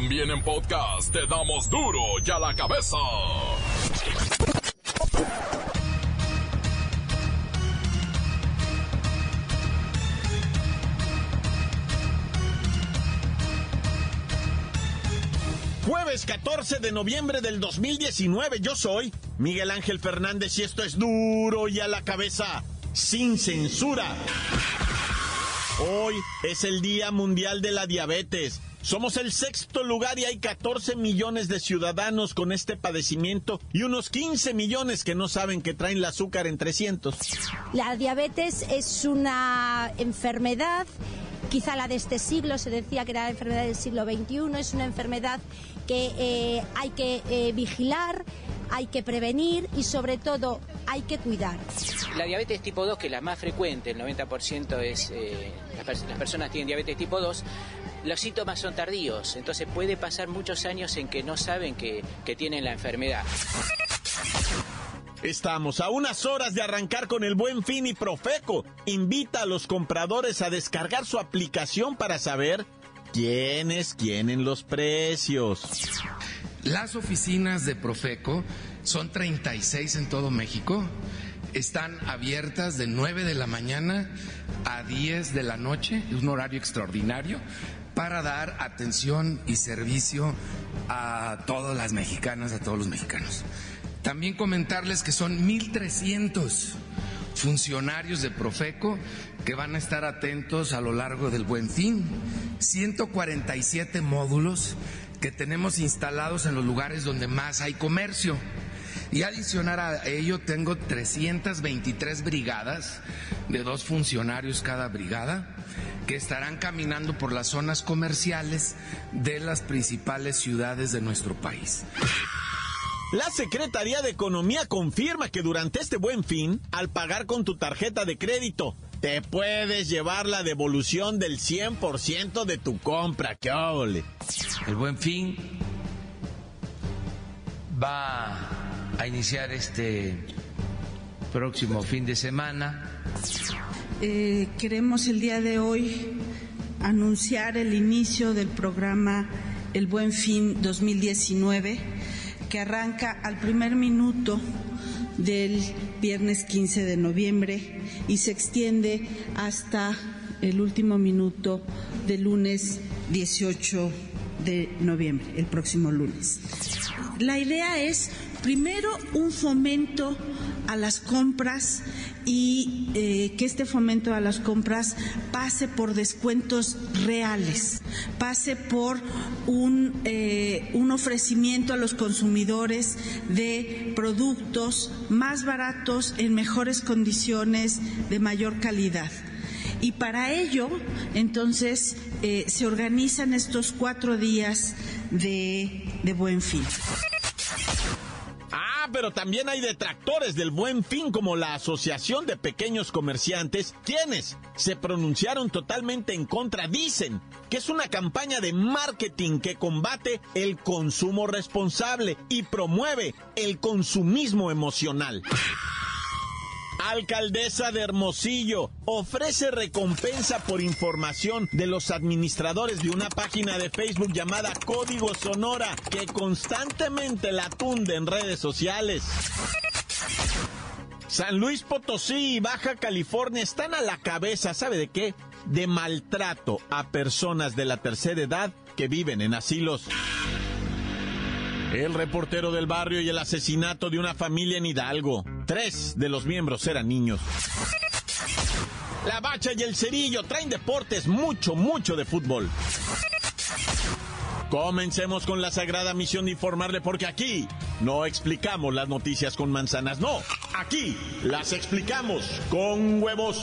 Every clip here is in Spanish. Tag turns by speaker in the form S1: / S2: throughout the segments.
S1: También en podcast te damos duro y a la cabeza.
S2: Jueves 14 de noviembre del 2019, yo soy Miguel Ángel Fernández y esto es duro y a la cabeza, sin censura. Hoy es el Día Mundial de la Diabetes. Somos el sexto lugar y hay 14 millones de ciudadanos con este padecimiento y unos 15 millones que no saben que traen el azúcar en 300.
S3: La diabetes es una enfermedad quizá la de este siglo, se decía que era la enfermedad del siglo XXI, es una enfermedad que eh, hay que eh, vigilar, hay que prevenir y sobre todo hay que cuidar.
S4: La diabetes tipo 2, que es la más frecuente, el 90% es, eh, las, las personas tienen diabetes tipo 2, los síntomas son tardíos, entonces puede pasar muchos años en que no saben que, que tienen la enfermedad.
S2: Estamos a unas horas de arrancar con el buen fin y Profeco invita a los compradores a descargar su aplicación para saber quiénes quieren los precios.
S5: Las oficinas de Profeco son 36 en todo México. Están abiertas de 9 de la mañana a 10 de la noche, es un horario extraordinario, para dar atención y servicio a todas las mexicanas, a todos los mexicanos. También comentarles que son 1.300 funcionarios de Profeco que van a estar atentos a lo largo del buen fin. 147 módulos que tenemos instalados en los lugares donde más hay comercio. Y adicionar a ello tengo 323 brigadas de dos funcionarios cada brigada que estarán caminando por las zonas comerciales de las principales ciudades de nuestro país.
S2: La Secretaría de Economía confirma que durante este buen fin, al pagar con tu tarjeta de crédito, te puedes llevar la devolución del 100% de tu compra. ¡Qué ole!
S6: El buen fin va a iniciar este próximo fin de semana.
S7: Eh, queremos el día de hoy anunciar el inicio del programa El Buen Fin 2019 que arranca al primer minuto del viernes 15 de noviembre y se extiende hasta el último minuto del lunes 18 de noviembre, el próximo lunes. La idea es, primero, un fomento a las compras y eh, que este fomento a las compras pase por descuentos reales, pase por un, eh, un ofrecimiento a los consumidores de productos más baratos, en mejores condiciones, de mayor calidad. Y para ello, entonces, eh, se organizan estos cuatro días de, de buen fin
S2: pero también hay detractores del buen fin como la Asociación de Pequeños Comerciantes, quienes se pronunciaron totalmente en contra. Dicen que es una campaña de marketing que combate el consumo responsable y promueve el consumismo emocional. Alcaldesa de Hermosillo ofrece recompensa por información de los administradores de una página de Facebook llamada Código Sonora que constantemente la tunde en redes sociales. San Luis Potosí y Baja California están a la cabeza, ¿sabe de qué? De maltrato a personas de la tercera edad que viven en asilos. El reportero del barrio y el asesinato de una familia en Hidalgo. Tres de los miembros eran niños. La bacha y el cerillo traen deportes mucho, mucho de fútbol. Comencemos con la sagrada misión de informarle porque aquí no explicamos las noticias con manzanas, no, aquí las explicamos con huevos.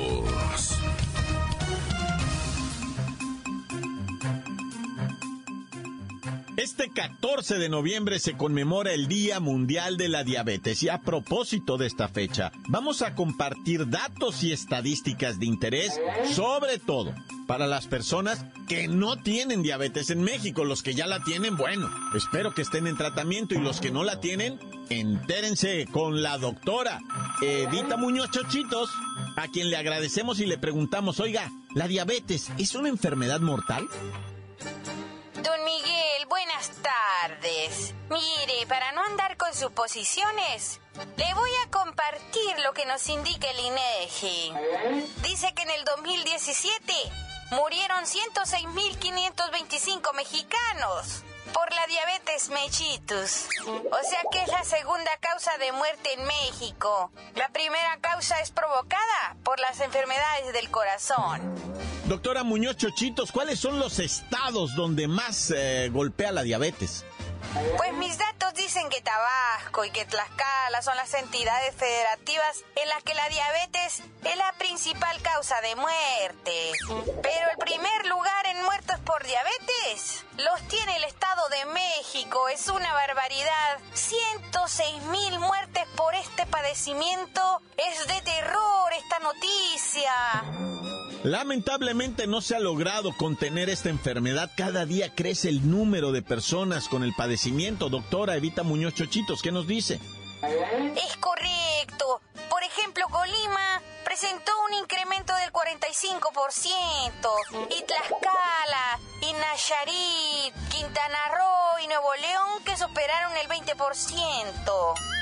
S2: Este 14 de noviembre se conmemora el Día Mundial de la Diabetes y a propósito de esta fecha vamos a compartir datos y estadísticas de interés, sobre todo para las personas que no tienen diabetes en México. Los que ya la tienen, bueno, espero que estén en tratamiento y los que no la tienen, entérense con la doctora Edita Muñoz Chochitos, a quien le agradecemos y le preguntamos, oiga, ¿la diabetes es una enfermedad mortal?
S8: Mire, para no andar con suposiciones, le voy a compartir lo que nos indica el INEGI. Dice que en el 2017 murieron 106.525 mexicanos por la diabetes mellitus. O sea que es la segunda causa de muerte en México. La primera causa es provocada por las enfermedades del corazón.
S2: Doctora Muñoz Chochitos, ¿cuáles son los estados donde más eh, golpea la diabetes?
S8: Pues mis datos dicen que Tabasco y que Tlaxcala son las entidades federativas en las que la diabetes es la principal causa de muerte. Pero el primer lugar en muertos por diabetes los tiene el Estado de México. Es una barbaridad. 106 mil muertes por este padecimiento. Es de terror esta noticia.
S2: Lamentablemente no se ha logrado contener esta enfermedad. Cada día crece el número de personas con el padecimiento. Doctora Evita Muñoz Chochitos, ¿qué nos dice?
S8: Es correcto. Por ejemplo, Colima presentó un incremento del 45%. Y Tlaxcala, y Nayarit, Quintana Roo y Nuevo León que superaron el 20%.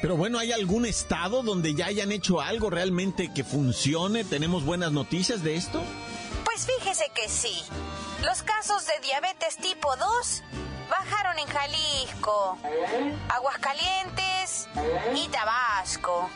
S2: Pero bueno, ¿hay algún estado donde ya hayan hecho algo realmente que funcione? ¿Tenemos buenas noticias de esto?
S8: Pues fíjese que sí. Los casos de diabetes tipo 2 bajaron en Jalisco, Aguascalientes y Tabasco.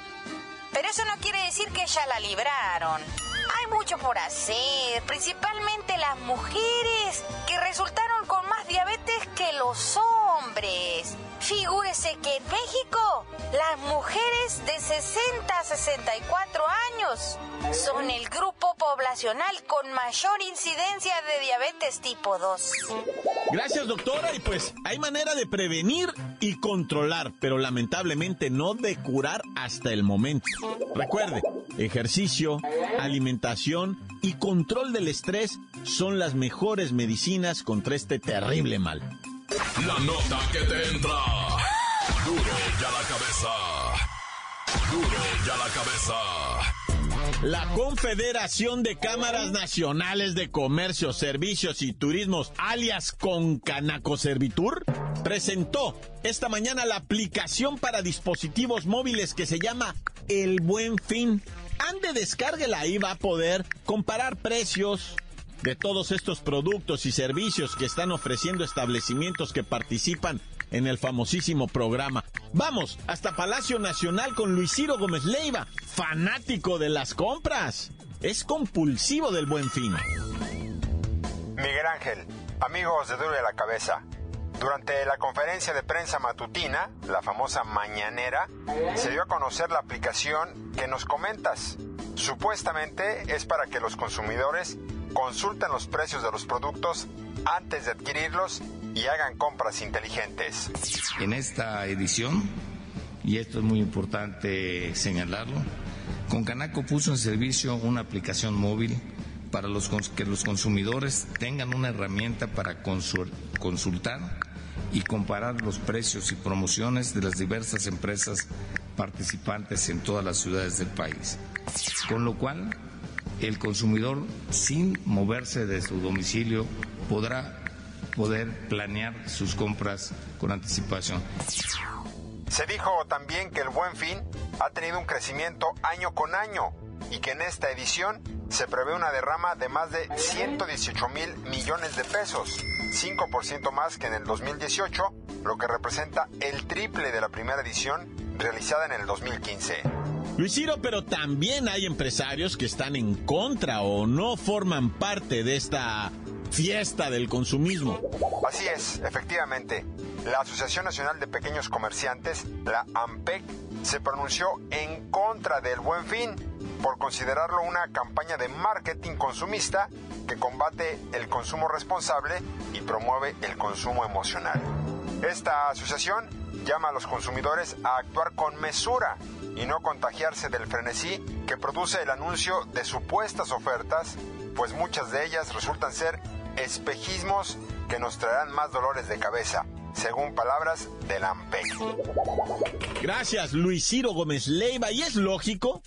S8: Pero eso no quiere decir que ya la libraron. Hay mucho por hacer, principalmente las mujeres que resultaron con más diabetes que los hombres. Figúrese que en México las mujeres de 60 a 64 años son el grupo poblacional con mayor incidencia de diabetes tipo 2.
S2: Gracias doctora y pues hay manera de prevenir y controlar, pero lamentablemente no de curar hasta el momento. Recuerde, ejercicio, alimentación y control del estrés son las mejores medicinas contra este terrible mal.
S1: La nota que te entra. Duro ya la cabeza. Duro ya la cabeza.
S2: La Confederación de Cámaras Nacionales de Comercio, Servicios y Turismos, alias Concanaco Servitur, presentó esta mañana la aplicación para dispositivos móviles que se llama El Buen Fin. Ande, descárguela y va a poder comparar precios, de todos estos productos y servicios que están ofreciendo establecimientos que participan en el famosísimo programa. Vamos hasta Palacio Nacional con Luis Ciro Gómez Leiva, fanático de las compras. Es compulsivo del buen fin.
S9: Miguel Ángel, amigos de Duro de la Cabeza. Durante la conferencia de prensa matutina, la famosa mañanera, se dio a conocer la aplicación que nos comentas. Supuestamente es para que los consumidores consulten los precios de los productos antes de adquirirlos y hagan compras inteligentes.
S10: En esta edición, y esto es muy importante señalarlo, Concanaco puso en servicio una aplicación móvil para los, que los consumidores tengan una herramienta para consultar y comparar los precios y promociones de las diversas empresas participantes en todas las ciudades del país. Con lo cual, el consumidor, sin moverse de su domicilio, podrá poder planear sus compras con anticipación.
S9: Se dijo también que el buen fin ha tenido un crecimiento año con año y que en esta edición se prevé una derrama de más de 118 mil millones de pesos, 5% más que en el 2018, lo que representa el triple de la primera edición realizada en el 2015.
S2: Luis Ciro, pero también hay empresarios que están en contra o no forman parte de esta fiesta del consumismo.
S9: Así es, efectivamente. la Asociación Nacional de Pequeños Comerciantes, la AMPEC, se pronunció en contra del buen fin por considerarlo una campaña de marketing consumista que combate el consumo responsable y promueve el consumo emocional. Esta asociación llama a los consumidores a actuar con mesura y no contagiarse del frenesí que produce el anuncio de supuestas ofertas, pues muchas de ellas resultan ser espejismos que nos traerán más dolores de cabeza, según palabras del AMPEC.
S2: Gracias, Luis Ciro Gómez Leiva. Y es lógico,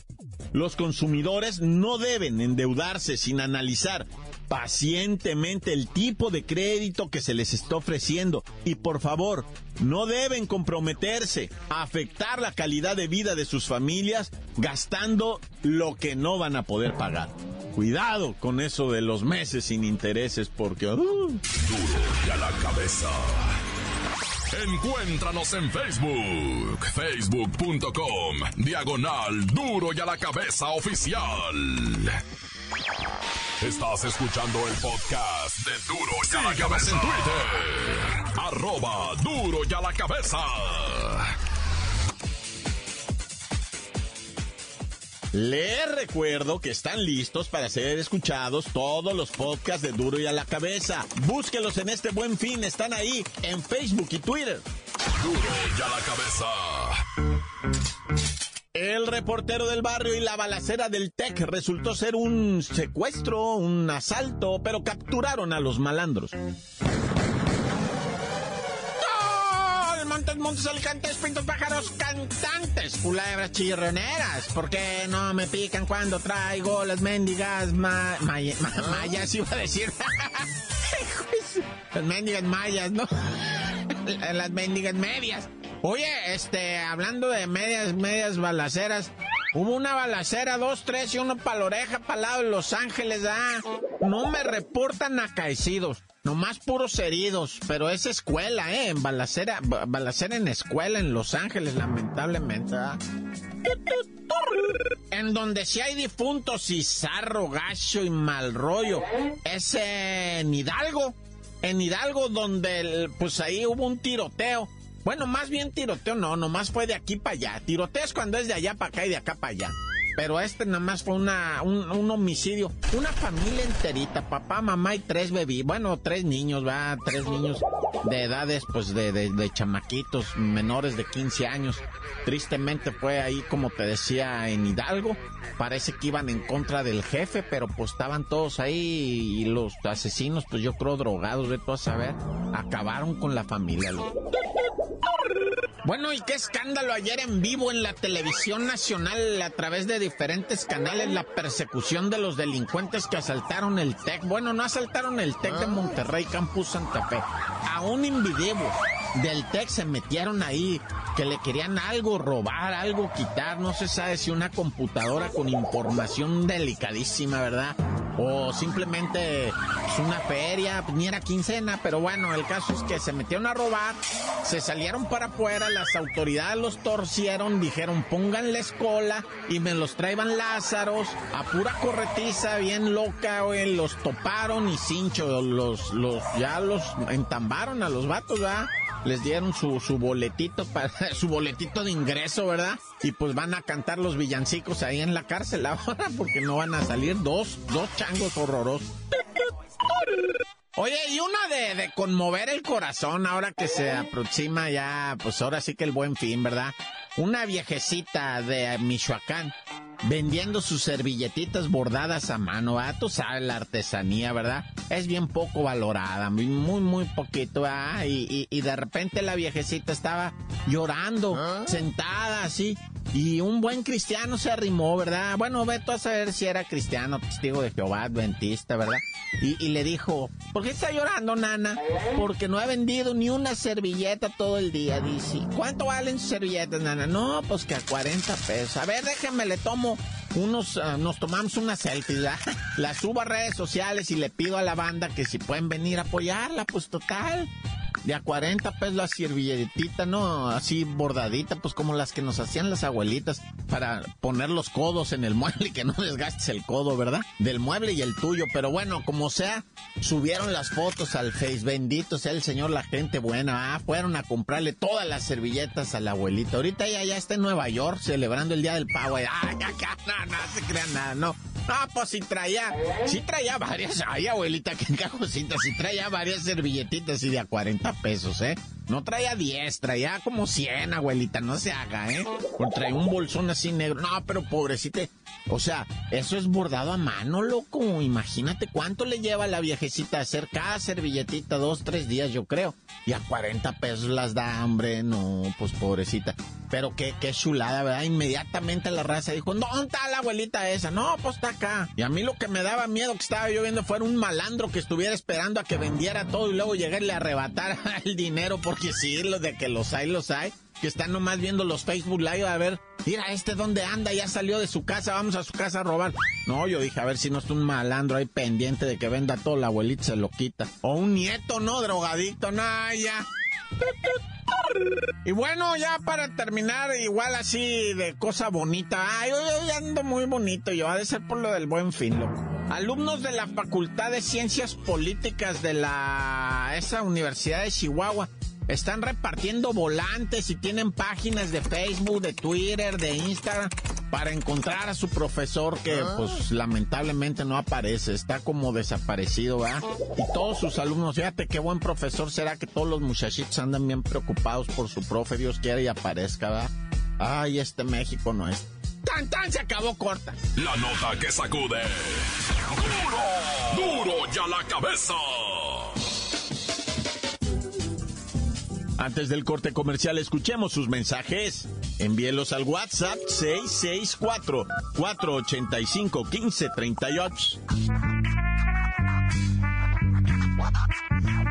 S2: los consumidores no deben endeudarse sin analizar pacientemente el tipo de crédito que se les está ofreciendo. Y por favor, no deben comprometerse a afectar la calidad de vida de sus familias gastando lo que no van a poder pagar. Cuidado con eso de los meses sin intereses porque... uh,
S1: Duro y a la cabeza. Encuéntranos en Facebook, facebook.com, diagonal Duro y a la cabeza oficial. Estás escuchando el podcast de Duro y a la cabeza en Twitter, arroba Duro y a la cabeza.
S2: Les recuerdo que están listos para ser escuchados todos los podcasts de Duro y a la cabeza. Búsquelos en este buen fin, están ahí en Facebook y Twitter.
S1: Duro y a la cabeza.
S2: El reportero del barrio y la balacera del TEC resultó ser un secuestro, un asalto, pero capturaron a los malandros. Montes, montes, alicantes, pintos, pájaros, cantantes, culebras chirroneras. ¿Por qué no me pican cuando traigo las mendigas ma ma- mayas? Iba a decir. las mendigas mayas, ¿no? las mendigas medias. Oye, este, hablando de medias, medias balaceras, hubo una balacera, dos, tres y uno para la oreja, para lado de Los Ángeles, ah. No me reportan acaecidos, nomás puros heridos, pero es escuela, eh, en balacera, ba- balacera en escuela en Los Ángeles, lamentablemente, ah. En donde sí hay difuntos y zarro, gacho y mal rollo. Es en Hidalgo. En Hidalgo donde, el- pues ahí hubo un tiroteo. Bueno, más bien tiroteo no, nomás fue de aquí para allá. Tiroteo es cuando es de allá para acá y de acá para allá. Pero este nada más fue una, un, homicidio. Una familia enterita, papá, mamá y tres bebés. Bueno, tres niños, va, tres niños de edades, pues de, de, chamaquitos menores de 15 años. Tristemente fue ahí, como te decía, en Hidalgo. Parece que iban en contra del jefe, pero pues estaban todos ahí y los asesinos, pues yo creo drogados, de todo a saber, acabaron con la familia. Bueno, y qué escándalo ayer en vivo en la televisión nacional a través de diferentes canales, la persecución de los delincuentes que asaltaron el TEC. Bueno, no asaltaron el TEC de Monterrey, Campus Santa Fe. A un individuo del TEC se metieron ahí, que le querían algo robar, algo quitar, no se sabe si una computadora con información delicadísima, ¿verdad? O simplemente pues, una feria, ni era quincena, pero bueno, el caso es que se metieron a robar, se salieron para afuera, las autoridades los torcieron, dijeron pónganle escola y me los traían Lázaros, a pura corretiza, bien loca, güey, los toparon y cincho, los, los, ya los entambaron a los vatos, ¿verdad? les dieron su, su boletito para su boletito de ingreso, ¿verdad? Y pues van a cantar los villancicos ahí en la cárcel ahora porque no van a salir dos, dos changos horrorosos. Oye, y una de, de conmover el corazón ahora que se aproxima ya, pues ahora sí que el buen fin, ¿verdad? Una viejecita de Michoacán vendiendo sus servilletitas bordadas a mano, ¿verdad? Tú sabes la artesanía, ¿verdad? Es bien poco valorada, muy, muy, poquito, ¿verdad? Y, y, y de repente la viejecita estaba llorando, sentada así, y un buen cristiano se arrimó, ¿verdad? Bueno, ve tú a saber si era cristiano, testigo de Jehová, adventista, ¿verdad? Y, y le dijo, ¿por qué está llorando, nana? Porque no he vendido ni una servilleta todo el día, dice. ¿Cuánto valen sus servilletas, nana? No, pues que a 40 pesos. A ver, déjame, le tomo unos, ah, nos tomamos unas selfies, ¿verdad? Las subo a redes sociales y le pido a la banda que si pueden venir a apoyarla, pues total. De a 40 pesos la servilletita, ¿no? Así bordadita, pues como las que nos hacían las abuelitas para poner los codos en el mueble y que no desgastes el codo, ¿verdad? Del mueble y el tuyo. Pero bueno, como sea, subieron las fotos al Face. Bendito sea el Señor, la gente buena. Ah, fueron a comprarle todas las servilletas a la abuelita. Ahorita ella ya está en Nueva York celebrando el Día del Pavo. Ah, ya, ya, no, no se crean nada, no. Ah, pues sí traía, sí traía varias, ay abuelita, qué cajosita, sí traía varias servilletitas y de a 40 pesos, ¿eh? No traía 10, traía como 100, abuelita, no se haga, ¿eh? O traía un bolsón así negro. No, pero pobrecita, o sea, eso es bordado a mano, loco. Imagínate cuánto le lleva a la viejecita hacer cada servilletita, dos, tres días, yo creo. Y a 40 pesos las da, hambre, no, pues pobrecita. Pero qué, qué chulada, ¿verdad? Inmediatamente la raza dijo, ¿dónde está la abuelita esa? No, pues está acá. Y a mí lo que me daba miedo que estaba yo viendo fuera un malandro que estuviera esperando a que vendiera todo y luego llegarle a arrebatar el dinero, porque sí, lo de que los hay, los hay que están nomás viendo los Facebook Live a ver, mira, este dónde anda, ya salió de su casa, vamos a su casa a robar. No, yo dije, a ver si no es un malandro ahí pendiente de que venda todo, la abuelita se lo quita. O un nieto, ¿no? Drogadicto, no, ya. Y bueno, ya para terminar, igual así de cosa bonita. Ay, hoy ando muy bonito yo, ha de ser por lo del buen fin, loco. Alumnos de la Facultad de Ciencias Políticas de la esa Universidad de Chihuahua están repartiendo volantes y tienen páginas de Facebook, de Twitter, de Instagram para encontrar a su profesor que ah. pues lamentablemente no aparece, está como desaparecido, ¿verdad? Y todos sus alumnos, fíjate qué buen profesor será que todos los muchachitos andan bien preocupados por su profe, Dios quiera y aparezca, ¿verdad? Ay, este México no es. ¡Tan, tan! Se acabó corta.
S1: La nota que sacude. ¡Duro! ¡Duro ya la cabeza!
S2: Antes del corte comercial, escuchemos sus mensajes. Envíelos al WhatsApp 664-485-1538.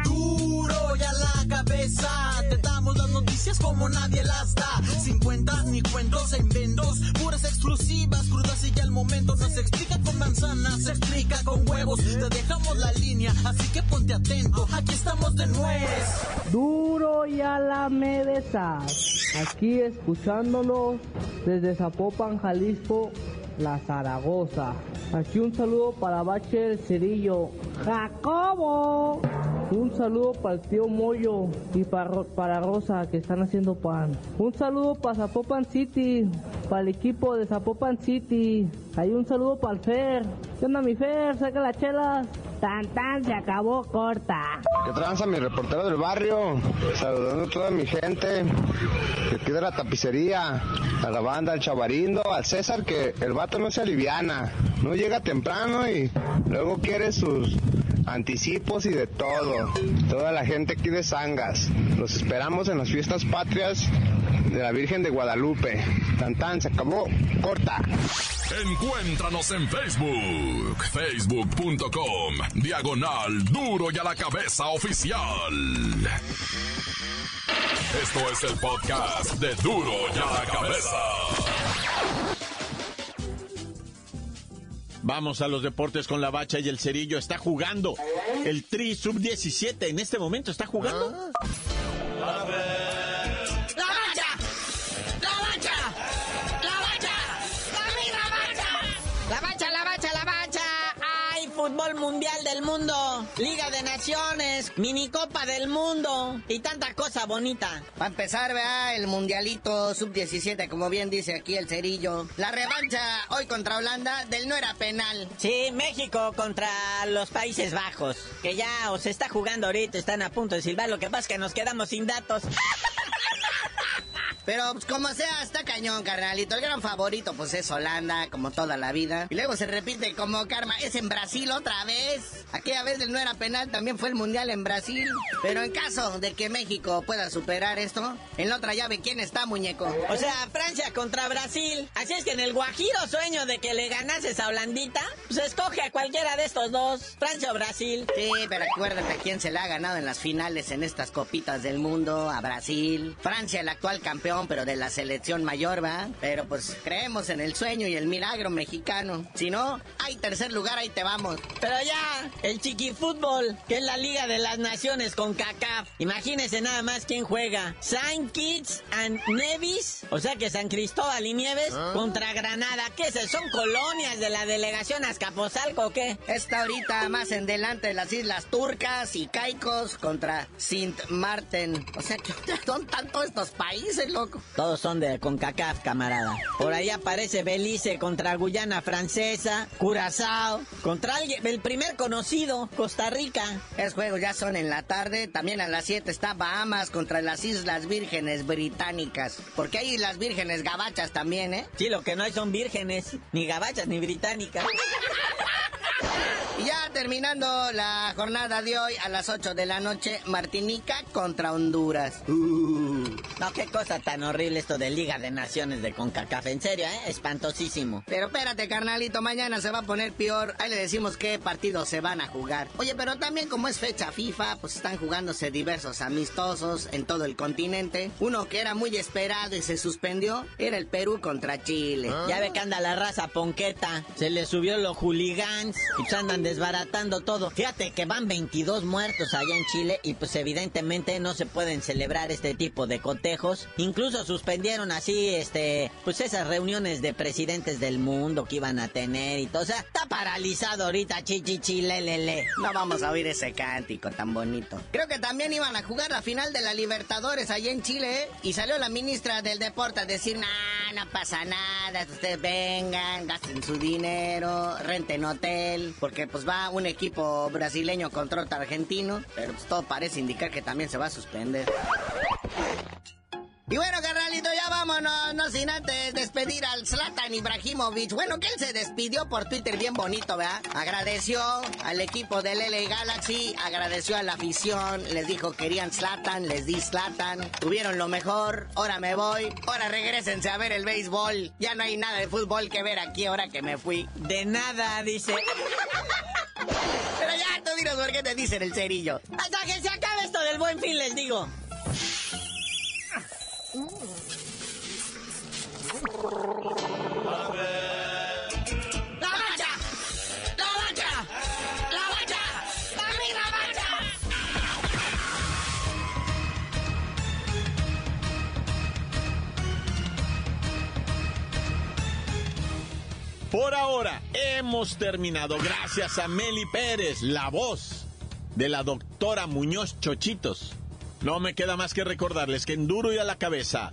S11: Duro ya la cabeza, te damos las noticias como nadie las da. Sin ni cuentos e inventos, puras exclusivas, crudas y ya el momento. No se explica con manzanas, se explica con huevos. Te dejamos la línea, así que ponte atento. Aquí estamos de nuez.
S12: Duro y a la medesa. Aquí escuchándonos desde Zapopan, Jalisco, la Zaragoza. Aquí un saludo para Bache Cerillo. Jacobo. Un saludo para el tío Moyo y para, para Rosa que están haciendo pan. Un saludo para Zapopan City, para el equipo de Zapopan City. Hay un saludo para el Fer. ¿Qué onda mi Fer? Saca las chelas. Tan tan se acabó corta.
S13: Que tranza mi reportero del barrio. Saludando a toda mi gente. Que queda la tapicería. A la banda, al chavarindo, al César, que el vato no se aliviana. No llega temprano y luego quiere sus anticipos y de todo. Toda la gente aquí de Sangas. Los esperamos en las fiestas patrias de la Virgen de Guadalupe. Tan se acabó. Corta.
S1: Encuéntranos en Facebook, facebook.com, diagonal duro y a la cabeza oficial. Esto es el podcast de duro y a la cabeza.
S2: Vamos a los deportes con la bacha y el cerillo. Está jugando el Tri Sub 17. En este momento está jugando.
S11: Ah.
S14: Fútbol mundial del mundo, Liga de Naciones, minicopa del mundo y tanta cosa bonita.
S15: Para empezar, vea el mundialito sub-17, como bien dice aquí el cerillo. La revancha hoy contra Holanda del no era penal.
S14: Sí, México contra los Países Bajos, que ya os está jugando ahorita, están a punto de silbar. Lo que pasa es que nos quedamos sin datos.
S15: Pero pues, como sea, está cañón, carnalito. El gran favorito, pues es Holanda, como toda la vida. Y luego se repite como karma, es en Brasil otra vez. Aquella vez del no era penal también fue el mundial en Brasil. Pero en caso de que México pueda superar esto, en la otra llave, ¿quién está, muñeco?
S14: O sea, Francia contra Brasil. Así es que en el guajiro sueño de que le ganases a Holandita, pues escoge a cualquiera de estos dos, Francia o Brasil.
S15: Sí, pero acuérdate a quién se le ha ganado en las finales en estas copitas del mundo, a Brasil. Francia, el actual campeón, pero de la selección mayor, ¿va? Pero pues creemos en el sueño y el milagro mexicano. Si no, hay tercer lugar, ahí te vamos.
S14: Pero ya, el chiquifútbol, que es la Liga de las Naciones con CACAF. Imagínense nada más quién juega. Saint Kitts and Nevis, o sea que San Cristóbal y Nieves, contra Granada. ¿Qué es? ¿Son colonias de la delegación Azcapotzalco o qué?
S15: Está ahorita más en delante de las islas turcas y caicos contra Sint Martin. O sea que son tantos estos países,
S14: Todos son de CONCACAF, camarada. Por ahí aparece Belice contra Guyana Francesa, Curazao, contra alguien, el primer conocido, Costa Rica.
S15: Es juegos ya son en la tarde. También a las 7 está Bahamas contra las Islas Vírgenes Británicas. Porque hay Islas Vírgenes Gabachas también, ¿eh?
S14: Sí, lo que no hay son vírgenes, ni gabachas ni británicas.
S15: Terminando la jornada de hoy a las 8 de la noche, Martinica contra Honduras.
S14: Uh. No, qué cosa tan horrible esto de Liga de Naciones de CONCACAF. En serio, ¿eh? Espantosísimo.
S15: Pero espérate, carnalito, mañana se va a poner peor. Ahí le decimos qué partidos se van a jugar. Oye, pero también como es fecha FIFA, pues están jugándose diversos amistosos en todo el continente. Uno que era muy esperado y se suspendió era el Perú contra Chile.
S14: Ya ve que anda la raza ponqueta. Se le subió los hooligans y pues andan desbaratando todo. Fíjate que van 22 muertos allá en Chile y pues evidentemente no se pueden celebrar este tipo de cotejos. Incluso suspendieron así, este, pues esas reuniones de presidentes del mundo que iban a tener y todo. O sea, está paralizado ahorita, chichichi, lelele.
S15: No vamos a oír ese cántico tan bonito. Creo que también iban a jugar la final de la Libertadores allá en Chile, ¿eh? Y salió la ministra del deporte a decir, nah, no pasa nada, ustedes vengan, gasten su dinero, renten hotel, porque pues va un equipo brasileño contra otro argentino, pero pues todo parece indicar que también se va a suspender. Y bueno, carnalito, ya vámonos, no sin antes despedir al Zlatan Ibrahimovic. Bueno, que él se despidió por Twitter bien bonito, ¿verdad? Agradeció al equipo del LA Galaxy, agradeció a la afición, les dijo querían Zlatan, les di Zlatan, tuvieron lo mejor, ahora me voy, ahora regresense a ver el béisbol. Ya no hay nada de fútbol que ver aquí ahora que me fui.
S14: De nada, dice.
S15: Pero ya, tú dinos por qué te dicen el cerillo.
S14: Hasta que se acabe esto del buen fin, les digo.
S2: Por ahora hemos terminado gracias a Meli Pérez, la voz de la doctora Muñoz Chochitos. No me queda más que recordarles que en duro y a la cabeza